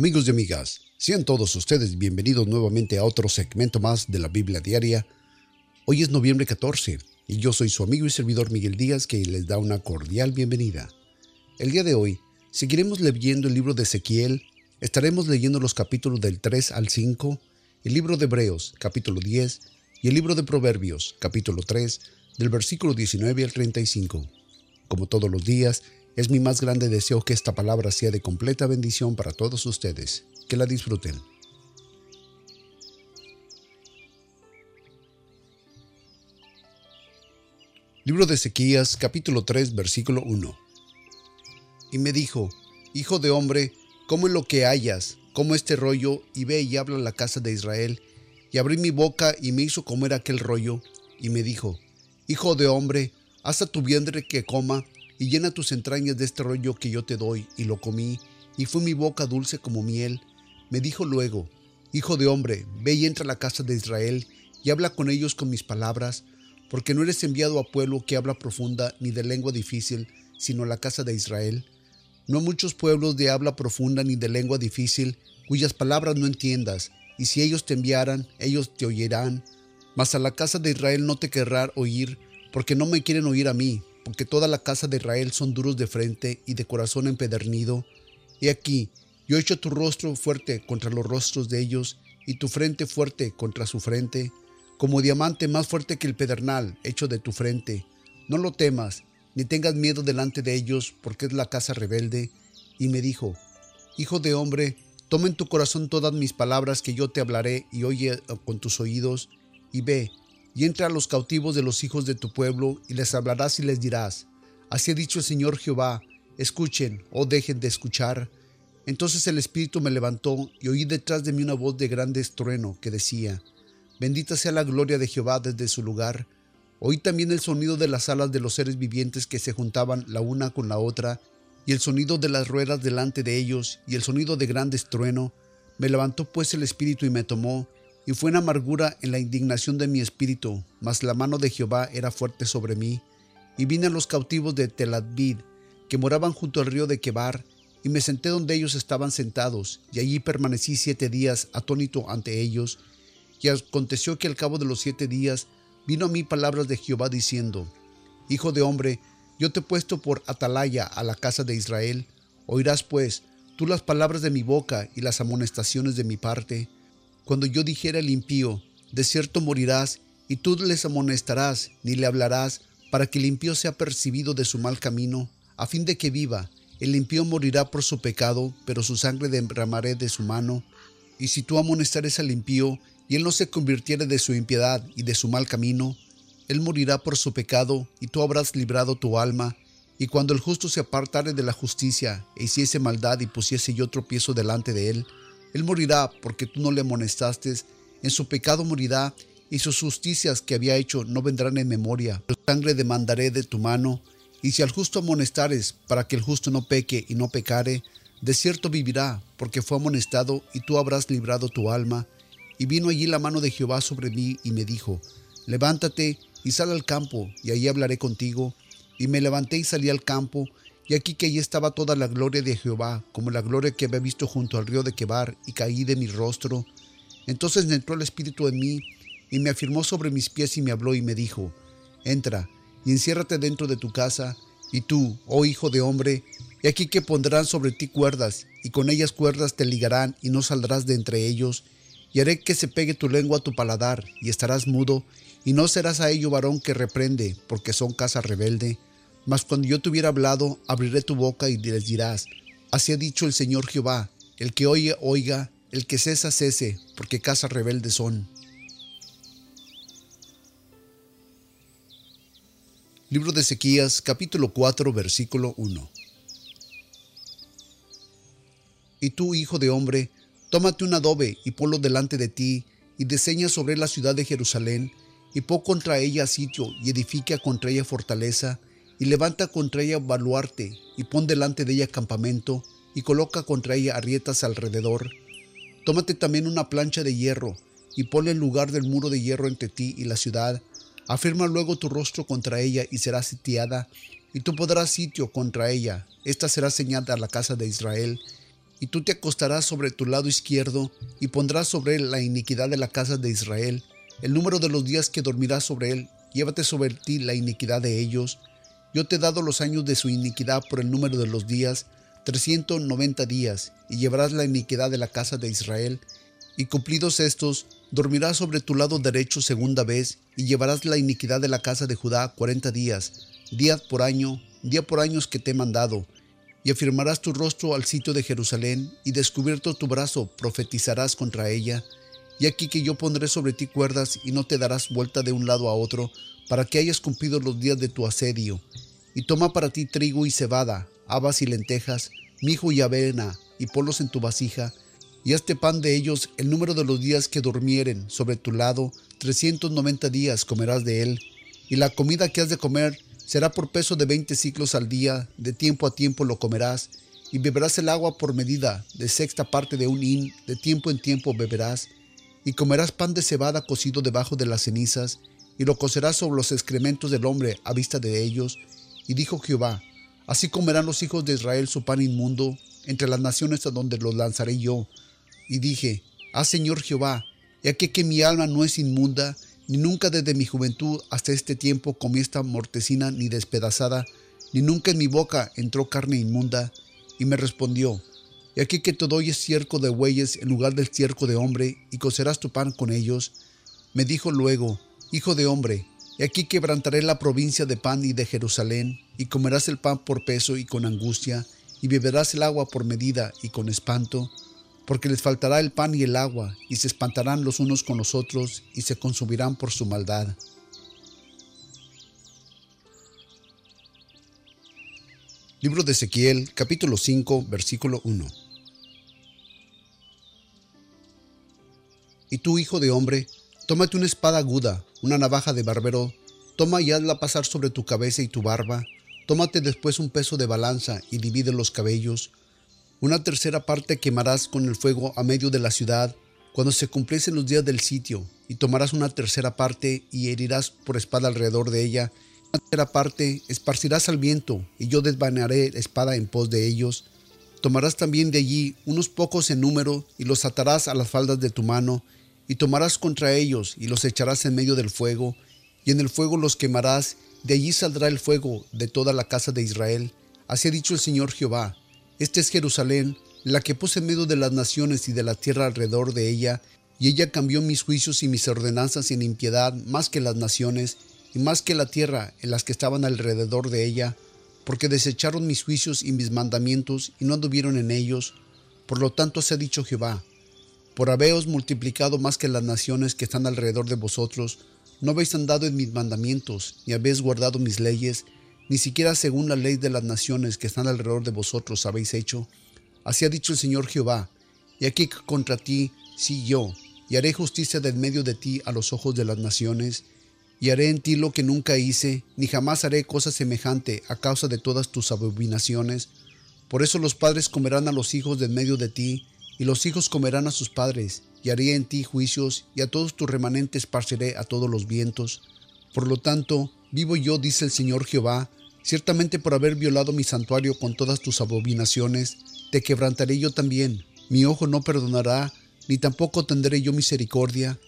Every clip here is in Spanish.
Amigos y amigas, sean todos ustedes bienvenidos nuevamente a otro segmento más de la Biblia Diaria. Hoy es noviembre 14 y yo soy su amigo y servidor Miguel Díaz que les da una cordial bienvenida. El día de hoy seguiremos leyendo el libro de Ezequiel, estaremos leyendo los capítulos del 3 al 5, el libro de Hebreos capítulo 10 y el libro de Proverbios capítulo 3 del versículo 19 al 35. Como todos los días, es mi más grande deseo que esta palabra sea de completa bendición para todos ustedes. Que la disfruten. Libro de Ezequías, capítulo 3, versículo 1. Y me dijo, Hijo de hombre, ¿cómo es lo que hayas? ¿Cómo este rollo? Y ve y habla a la casa de Israel. Y abrí mi boca y me hizo comer aquel rollo. Y me dijo, Hijo de hombre, haz a tu vientre que coma y llena tus entrañas de este rollo que yo te doy, y lo comí, y fue mi boca dulce como miel. Me dijo luego, Hijo de hombre, ve y entra a la casa de Israel, y habla con ellos con mis palabras, porque no eres enviado a pueblo que habla profunda ni de lengua difícil, sino a la casa de Israel. No muchos pueblos de habla profunda ni de lengua difícil, cuyas palabras no entiendas, y si ellos te enviaran, ellos te oirán. Mas a la casa de Israel no te querrán oír, porque no me quieren oír a mí, porque toda la casa de Israel son duros de frente y de corazón empedernido. Y aquí, yo he hecho tu rostro fuerte contra los rostros de ellos, y tu frente fuerte contra su frente, como diamante más fuerte que el pedernal hecho de tu frente. No lo temas, ni tengas miedo delante de ellos, porque es la casa rebelde. Y me dijo, Hijo de hombre, toma en tu corazón todas mis palabras que yo te hablaré, y oye con tus oídos, y ve, y entra a los cautivos de los hijos de tu pueblo, y les hablarás y les dirás, Así ha dicho el Señor Jehová, escuchen o dejen de escuchar. Entonces el Espíritu me levantó y oí detrás de mí una voz de grande estrueno que decía, Bendita sea la gloria de Jehová desde su lugar. Oí también el sonido de las alas de los seres vivientes que se juntaban la una con la otra, y el sonido de las ruedas delante de ellos, y el sonido de grande estrueno. Me levantó pues el Espíritu y me tomó, y fue en amargura en la indignación de mi espíritu, mas la mano de Jehová era fuerte sobre mí. Y vine a los cautivos de Teladvid, que moraban junto al río de Quebar, y me senté donde ellos estaban sentados, y allí permanecí siete días atónito ante ellos. Y aconteció que al cabo de los siete días vino a mí palabras de Jehová diciendo, Hijo de hombre, yo te he puesto por atalaya a la casa de Israel, oirás pues tú las palabras de mi boca y las amonestaciones de mi parte, cuando yo dijera al impío, de cierto morirás, y tú les amonestarás, ni le hablarás, para que el impío sea percibido de su mal camino, a fin de que viva. El impío morirá por su pecado, pero su sangre derramaré de su mano. Y si tú amonestares al impío, y él no se convirtiere de su impiedad y de su mal camino, él morirá por su pecado, y tú habrás librado tu alma. Y cuando el justo se apartare de la justicia, e hiciese maldad y pusiese yo tropiezo delante de él, él morirá porque tú no le amonestaste, en su pecado morirá, y sus justicias que había hecho no vendrán en memoria. Tu sangre demandaré de tu mano, y si al justo amonestares, para que el justo no peque y no pecare, de cierto vivirá, porque fue amonestado, y tú habrás librado tu alma. Y vino allí la mano de Jehová sobre mí, y me dijo, Levántate y sal al campo, y allí hablaré contigo. Y me levanté y salí al campo, y aquí que allí estaba toda la gloria de Jehová, como la gloria que había visto junto al río de Quebar, y caí de mi rostro. Entonces entró el Espíritu en mí, y me afirmó sobre mis pies y me habló y me dijo, Entra, y enciérrate dentro de tu casa, y tú, oh hijo de hombre, y aquí que pondrán sobre ti cuerdas, y con ellas cuerdas te ligarán, y no saldrás de entre ellos, y haré que se pegue tu lengua a tu paladar, y estarás mudo, y no serás a ello varón que reprende, porque son casa rebelde mas cuando yo te hubiera hablado, abriré tu boca y les dirás, así ha dicho el Señor Jehová, el que oye, oiga, el que cesa, cese, porque casa rebelde son. Libro de Ezequías, capítulo 4, versículo 1. Y tú, hijo de hombre, tómate un adobe y ponlo delante de ti, y diseña sobre la ciudad de Jerusalén, y pon contra ella sitio, y edifica contra ella fortaleza, y levanta contra ella baluarte, y pon delante de ella campamento, y coloca contra ella arrietas alrededor. Tómate también una plancha de hierro, y ponle en lugar del muro de hierro entre ti y la ciudad. Afirma luego tu rostro contra ella, y será sitiada, y tú podrás sitio contra ella. Esta será señal a la casa de Israel. y tú te acostarás sobre tu lado izquierdo, y pondrás sobre él la iniquidad de la casa de Israel, el número de los días que dormirás sobre él, llévate sobre ti la iniquidad de ellos. Yo te he dado los años de su iniquidad por el número de los días, trescientos noventa días, y llevarás la iniquidad de la casa de Israel, y cumplidos estos, dormirás sobre tu lado derecho segunda vez, y llevarás la iniquidad de la casa de Judá cuarenta días, día por año, día por años que te he mandado, y afirmarás tu rostro al sitio de Jerusalén, y descubierto tu brazo profetizarás contra ella. Y aquí que yo pondré sobre ti cuerdas, y no te darás vuelta de un lado a otro, para que hayas cumplido los días de tu asedio. Y toma para ti trigo y cebada, habas y lentejas, mijo y avena, y polos en tu vasija, y hazte pan de ellos el número de los días que durmieren sobre tu lado, trescientos noventa días comerás de él, y la comida que has de comer será por peso de veinte ciclos al día, de tiempo a tiempo lo comerás, y beberás el agua por medida, de sexta parte de un hin, de tiempo en tiempo beberás, y comerás pan de cebada cocido debajo de las cenizas, y lo cocerás sobre los excrementos del hombre a vista de ellos. Y dijo Jehová, así comerán los hijos de Israel su pan inmundo entre las naciones a donde los lanzaré yo, y dije, Ah Señor Jehová, ya que, que mi alma no es inmunda, ni nunca desde mi juventud hasta este tiempo comí esta mortecina ni despedazada, ni nunca en mi boca entró carne inmunda. Y me respondió, y aquí que te doy estiércol de bueyes en lugar del estiércol de hombre, y cocerás tu pan con ellos. Me dijo luego, Hijo de hombre, y aquí quebrantaré la provincia de pan y de Jerusalén, y comerás el pan por peso y con angustia, y beberás el agua por medida y con espanto, porque les faltará el pan y el agua, y se espantarán los unos con los otros, y se consumirán por su maldad. Libro de Ezequiel, capítulo 5, versículo 1. Y tú, hijo de hombre, tómate una espada aguda, una navaja de barbero, toma y hazla pasar sobre tu cabeza y tu barba, tómate después un peso de balanza y divide los cabellos, una tercera parte quemarás con el fuego a medio de la ciudad cuando se cumpliesen los días del sitio, y tomarás una tercera parte y herirás por espada alrededor de ella. Una tercera parte esparcirás al viento, y yo desvanearé espada en pos de ellos. Tomarás también de allí unos pocos en número, y los atarás a las faldas de tu mano, y tomarás contra ellos, y los echarás en medio del fuego, y en el fuego los quemarás, de allí saldrá el fuego de toda la casa de Israel. Así ha dicho el Señor Jehová esta es Jerusalén, la que puse en medio de las naciones y de la tierra alrededor de ella, y ella cambió mis juicios y mis ordenanzas en impiedad más que las naciones y más que la tierra en las que estaban alrededor de ella, porque desecharon mis juicios y mis mandamientos y no anduvieron en ellos. Por lo tanto se ha dicho Jehová, por haberos multiplicado más que las naciones que están alrededor de vosotros, no habéis andado en mis mandamientos, ni habéis guardado mis leyes, ni siquiera según la ley de las naciones que están alrededor de vosotros habéis hecho. Así ha dicho el Señor Jehová, y aquí contra ti, sí yo, y haré justicia del medio de ti a los ojos de las naciones, y haré en ti lo que nunca hice, ni jamás haré cosa semejante a causa de todas tus abominaciones. Por eso los padres comerán a los hijos del medio de ti, y los hijos comerán a sus padres, y haré en ti juicios, y a todos tus remanentes esparciré a todos los vientos. Por lo tanto, vivo yo, dice el Señor Jehová, Ciertamente por haber violado mi santuario con todas tus abominaciones, te quebrantaré yo también. Mi ojo no perdonará, ni tampoco tendré yo misericordia.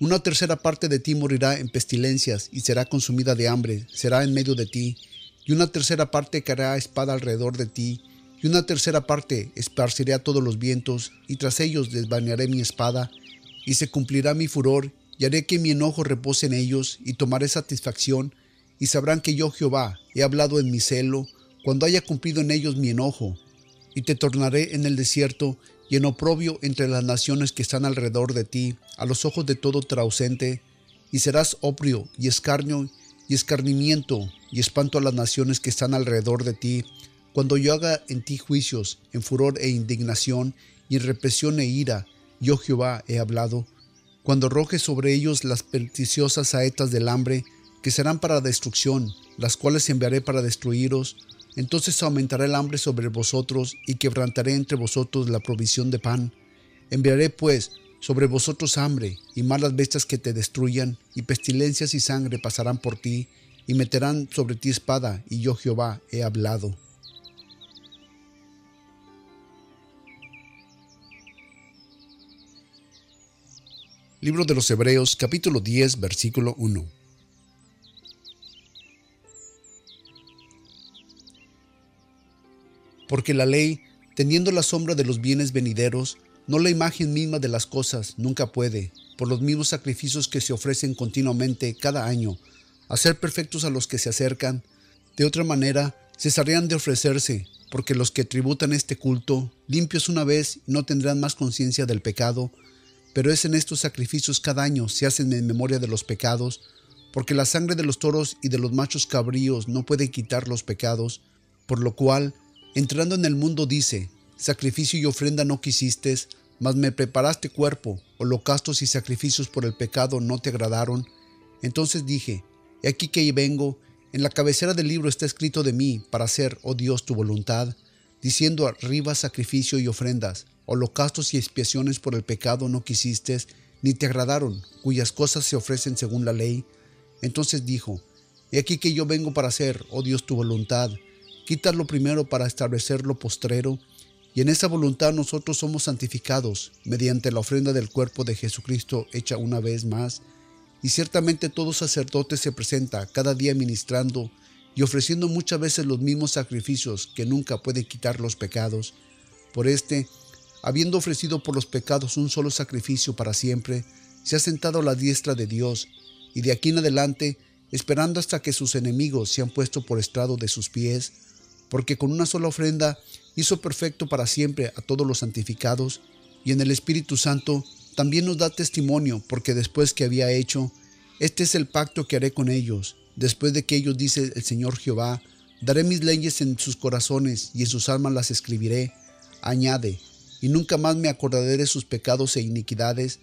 Una tercera parte de ti morirá en pestilencias y será consumida de hambre, será en medio de ti. Y una tercera parte caerá espada alrededor de ti. Y una tercera parte esparciré a todos los vientos, y tras ellos desvanearé mi espada, y se cumplirá mi furor, y haré que mi enojo repose en ellos, y tomaré satisfacción, y sabrán que yo Jehová he hablado en mi celo, cuando haya cumplido en ellos mi enojo, y te tornaré en el desierto y en oprobio entre las naciones que están alrededor de ti, a los ojos de todo trausente, y serás oprio y escarnio y escarnimiento y espanto a las naciones que están alrededor de ti, cuando yo haga en ti juicios, en furor e indignación, y en represión e ira, yo Jehová he hablado, cuando arroje sobre ellos las perniciosas saetas del hambre, que serán para destrucción, las cuales enviaré para destruiros. Entonces aumentará el hambre sobre vosotros y quebrantaré entre vosotros la provisión de pan. Enviaré pues sobre vosotros hambre y malas bestias que te destruyan, y pestilencias y sangre pasarán por ti, y meterán sobre ti espada, y yo Jehová he hablado. Libro de los Hebreos capítulo 10 versículo 1. Porque la ley, teniendo la sombra de los bienes venideros, no la imagen misma de las cosas, nunca puede, por los mismos sacrificios que se ofrecen continuamente cada año, hacer perfectos a los que se acercan. De otra manera, cesarían de ofrecerse, porque los que tributan este culto, limpios una vez, no tendrán más conciencia del pecado, pero es en estos sacrificios cada año se hacen en memoria de los pecados, porque la sangre de los toros y de los machos cabríos no puede quitar los pecados, por lo cual, entrando en el mundo dice, sacrificio y ofrenda no quisiste, mas me preparaste cuerpo, holocaustos y sacrificios por el pecado no te agradaron. Entonces dije, he aquí que vengo, en la cabecera del libro está escrito de mí, para hacer, oh Dios, tu voluntad, diciendo arriba sacrificio y ofrendas, holocaustos y expiaciones por el pecado no quisiste, ni te agradaron, cuyas cosas se ofrecen según la ley. Entonces dijo, He aquí que yo vengo para hacer, oh Dios, tu voluntad. Quítalo primero para establecer lo postrero, y en esa voluntad nosotros somos santificados mediante la ofrenda del cuerpo de Jesucristo hecha una vez más. Y ciertamente todo sacerdote se presenta cada día ministrando y ofreciendo muchas veces los mismos sacrificios que nunca pueden quitar los pecados. Por este, habiendo ofrecido por los pecados un solo sacrificio para siempre, se ha sentado a la diestra de Dios, y de aquí en adelante, esperando hasta que sus enemigos se han puesto por estrado de sus pies, porque con una sola ofrenda hizo perfecto para siempre a todos los santificados, y en el Espíritu Santo también nos da testimonio, porque después que había hecho, este es el pacto que haré con ellos, después de que ellos dice el Señor Jehová, daré mis leyes en sus corazones y en sus almas las escribiré. Añade, y nunca más me acordaré de sus pecados e iniquidades,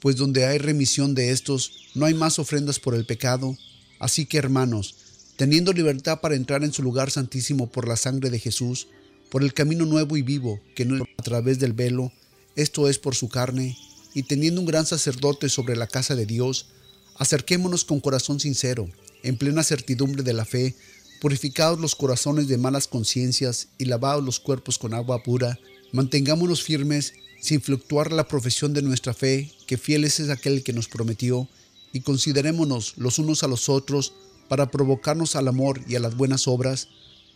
pues donde hay remisión de estos, no hay más ofrendas por el pecado. Así que, hermanos, teniendo libertad para entrar en su lugar santísimo por la sangre de Jesús, por el camino nuevo y vivo, que no es a través del velo, esto es por su carne, y teniendo un gran sacerdote sobre la casa de Dios, acerquémonos con corazón sincero, en plena certidumbre de la fe, purificados los corazones de malas conciencias y lavados los cuerpos con agua pura, Mantengámonos firmes sin fluctuar la profesión de nuestra fe, que fiel es aquel que nos prometió, y considerémonos los unos a los otros para provocarnos al amor y a las buenas obras,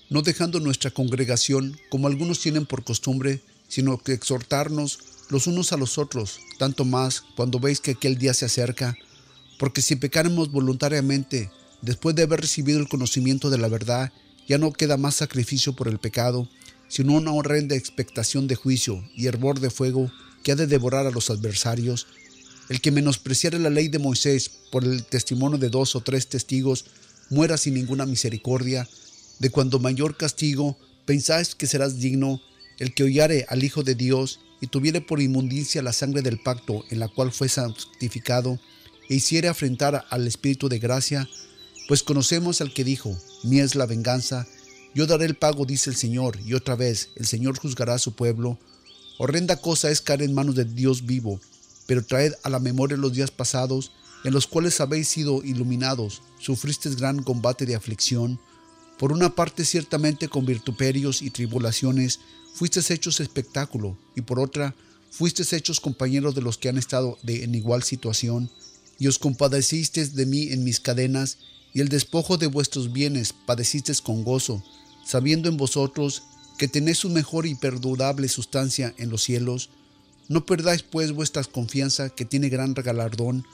no dejando nuestra congregación como algunos tienen por costumbre, sino que exhortarnos los unos a los otros, tanto más cuando veis que aquel día se acerca, porque si pecaremos voluntariamente, después de haber recibido el conocimiento de la verdad, ya no queda más sacrificio por el pecado, sino una horrenda expectación de juicio y hervor de fuego que ha de devorar a los adversarios. El que menospreciare la ley de Moisés por el testimonio de dos o tres testigos, muera sin ninguna misericordia. De cuando mayor castigo pensáis que serás digno, el que hollare al Hijo de Dios y tuviere por inmundicia la sangre del pacto en la cual fue santificado, e hiciere afrentar al Espíritu de gracia, pues conocemos al que dijo, mía es la venganza, yo daré el pago, dice el Señor, y otra vez el Señor juzgará a su pueblo. Horrenda cosa es caer en manos de Dios vivo, pero traed a la memoria los días pasados, en los cuales habéis sido iluminados, sufristeis gran combate de aflicción. Por una parte ciertamente con virtuperios y tribulaciones fuisteis hechos espectáculo, y por otra fuisteis hechos compañeros de los que han estado de, en igual situación, y os compadecisteis de mí en mis cadenas, y el despojo de vuestros bienes padecisteis con gozo, sabiendo en vosotros que tenéis su mejor y perdurable sustancia en los cielos, no perdáis pues vuestra confianza que tiene gran galardón,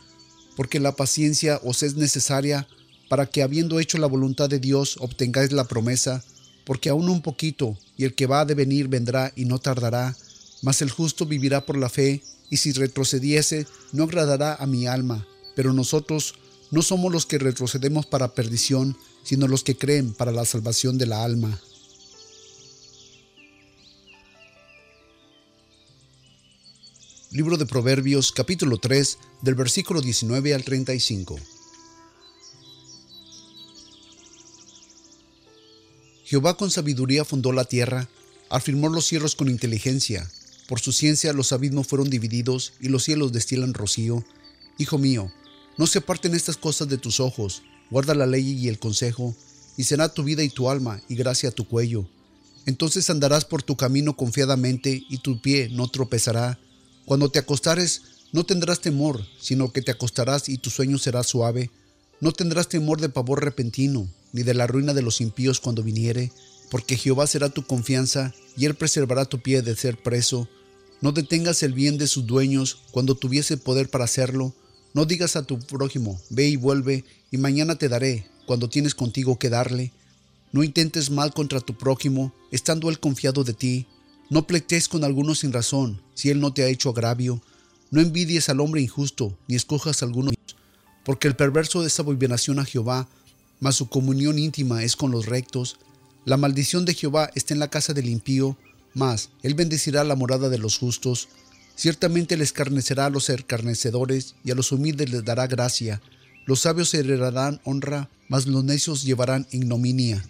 porque la paciencia os es necesaria para que habiendo hecho la voluntad de Dios obtengáis la promesa, porque aún un poquito, y el que va a devenir vendrá y no tardará, mas el justo vivirá por la fe, y si retrocediese, no agradará a mi alma, pero nosotros no somos los que retrocedemos para perdición, sino los que creen para la salvación de la alma. Libro de Proverbios capítulo 3 del versículo 19 al 35. Jehová con sabiduría fundó la tierra, afirmó los cielos con inteligencia. Por su ciencia los abismos fueron divididos y los cielos destilan rocío. Hijo mío, no se aparten estas cosas de tus ojos, guarda la ley y el consejo, y será tu vida y tu alma y gracia tu cuello. Entonces andarás por tu camino confiadamente y tu pie no tropezará. Cuando te acostares, No tendrás temor, sino que te acostarás y tu sueño será suave. No tendrás temor de pavor repentino, ni de la ruina de los impíos cuando viniere, porque Jehová será tu confianza, y él preservará tu pie de ser preso. No detengas el bien de sus dueños cuando tuviese poder para hacerlo. No digas a tu prójimo, ve y vuelve, y mañana te daré, cuando tienes contigo que darle. No intentes mal contra tu prójimo, estando él confiado de ti. No pleitees con alguno sin razón, si él no te ha hecho agravio. No envidies al hombre injusto, ni escojas a alguno, porque el perverso es abominación a Jehová, mas su comunión íntima es con los rectos. La maldición de Jehová está en la casa del impío, mas él bendecirá la morada de los justos. Ciertamente le escarnecerá a los escarnecedores y a los humildes les dará gracia. Los sabios heredarán honra, mas los necios llevarán ignominia.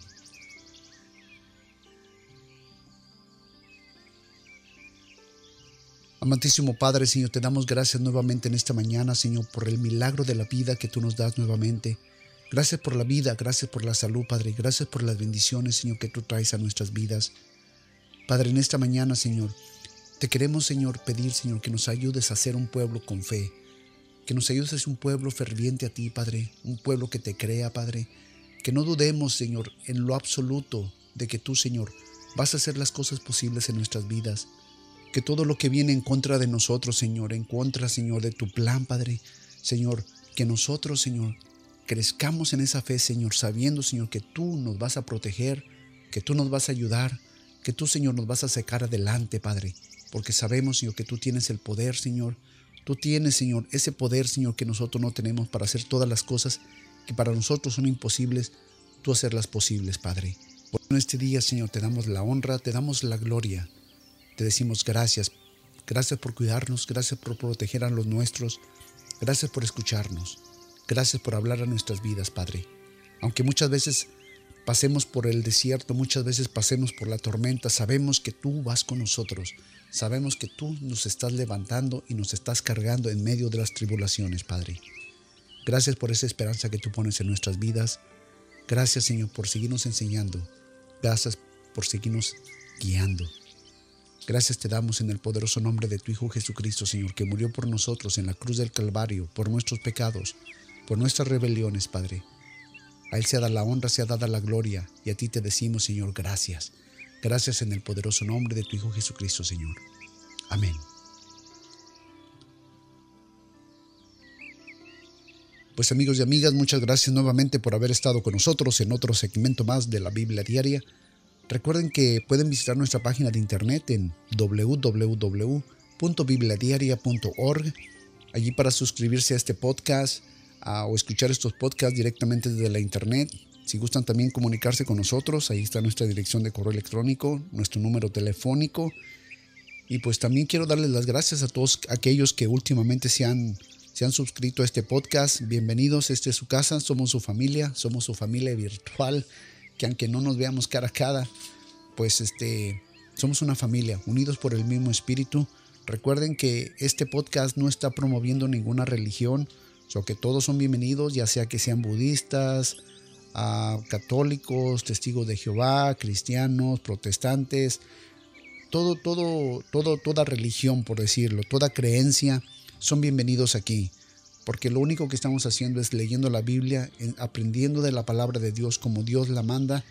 Amantísimo Padre, Señor, te damos gracias nuevamente en esta mañana, Señor, por el milagro de la vida que tú nos das nuevamente. Gracias por la vida, gracias por la salud, Padre. Gracias por las bendiciones, Señor, que tú traes a nuestras vidas. Padre, en esta mañana, Señor, te queremos, Señor, pedir, Señor, que nos ayudes a ser un pueblo con fe. Que nos ayudes a ser un pueblo ferviente a ti, Padre. Un pueblo que te crea, Padre. Que no dudemos, Señor, en lo absoluto de que tú, Señor, vas a hacer las cosas posibles en nuestras vidas que todo lo que viene en contra de nosotros, Señor, en contra, Señor, de tu plan, Padre, Señor, que nosotros, Señor, crezcamos en esa fe, Señor, sabiendo, Señor, que tú nos vas a proteger, que tú nos vas a ayudar, que tú, Señor, nos vas a sacar adelante, Padre, porque sabemos, Señor, que tú tienes el poder, Señor. Tú tienes, Señor, ese poder, Señor, que nosotros no tenemos para hacer todas las cosas que para nosotros son imposibles, tú hacerlas posibles, Padre. Por este día, Señor, te damos la honra, te damos la gloria. Te decimos gracias. Gracias por cuidarnos, gracias por proteger a los nuestros, gracias por escucharnos, gracias por hablar a nuestras vidas, Padre. Aunque muchas veces pasemos por el desierto, muchas veces pasemos por la tormenta, sabemos que tú vas con nosotros, sabemos que tú nos estás levantando y nos estás cargando en medio de las tribulaciones, Padre. Gracias por esa esperanza que tú pones en nuestras vidas. Gracias, Señor, por seguirnos enseñando. Gracias por seguirnos guiando. Gracias te damos en el poderoso nombre de tu Hijo Jesucristo, Señor, que murió por nosotros en la cruz del Calvario, por nuestros pecados, por nuestras rebeliones, Padre. A Él sea dada la honra, sea dada la gloria, y a ti te decimos, Señor, gracias. Gracias en el poderoso nombre de tu Hijo Jesucristo, Señor. Amén. Pues amigos y amigas, muchas gracias nuevamente por haber estado con nosotros en otro segmento más de la Biblia Diaria. Recuerden que pueden visitar nuestra página de internet en www.bibliadiaria.org, allí para suscribirse a este podcast o escuchar estos podcasts directamente desde la internet. Si gustan también comunicarse con nosotros, ahí está nuestra dirección de correo electrónico, nuestro número telefónico. Y pues también quiero darles las gracias a todos aquellos que últimamente se han, se han suscrito a este podcast. Bienvenidos, este es su casa, somos su familia, somos su familia virtual que aunque no nos veamos cara a cara, pues este, somos una familia, unidos por el mismo espíritu. Recuerden que este podcast no está promoviendo ninguna religión, o que todos son bienvenidos, ya sea que sean budistas, ah, católicos, testigos de Jehová, cristianos, protestantes, todo, todo, todo, toda religión, por decirlo, toda creencia, son bienvenidos aquí porque lo único que estamos haciendo es leyendo la Biblia, aprendiendo de la palabra de Dios como Dios la manda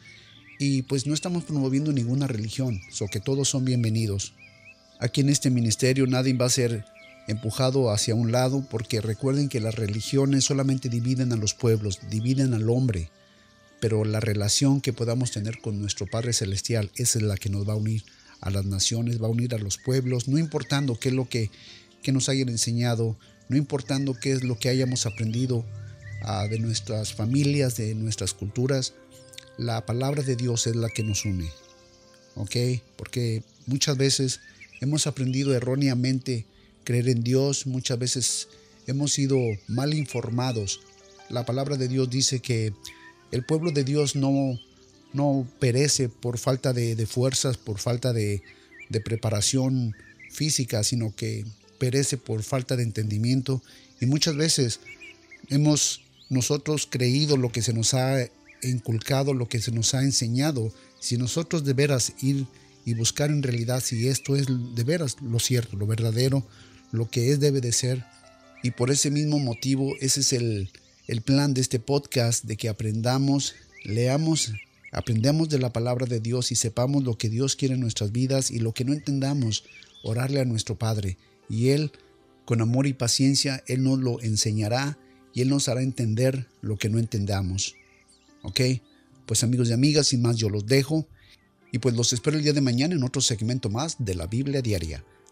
y pues no estamos promoviendo ninguna religión, so que todos son bienvenidos. Aquí en este ministerio nadie va a ser empujado hacia un lado porque recuerden que las religiones solamente dividen a los pueblos, dividen al hombre, pero la relación que podamos tener con nuestro Padre Celestial, es la que nos va a unir a las naciones, va a unir a los pueblos, no importando qué es lo que, que nos hayan enseñado no importando qué es lo que hayamos aprendido ah, de nuestras familias, de nuestras culturas, la palabra de Dios es la que nos une. ¿Ok? Porque muchas veces hemos aprendido erróneamente creer en Dios, muchas veces hemos sido mal informados. La palabra de Dios dice que el pueblo de Dios no, no perece por falta de, fuerzas, por falta de, de preparación física, sino que perece por falta de entendimiento y muchas veces hemos nosotros creído lo que se nos ha inculcado, lo que se nos ha enseñado. Si nosotros de veras ir y buscar en realidad si esto es de veras lo cierto, lo verdadero, lo que es debe de ser. Y por ese mismo motivo, ese es el, el plan de este podcast, de que aprendamos, leamos, aprendamos de la palabra de Dios y sepamos lo que Dios quiere en nuestras vidas y lo que no entendamos, orarle a nuestro Padre. Y Él, con amor y paciencia, Él nos lo enseñará y Él nos hará entender lo que no entendamos. ¿Ok? Pues amigos y amigas, sin más yo los dejo y pues los espero el día de mañana en otro segmento más de la Biblia Diaria.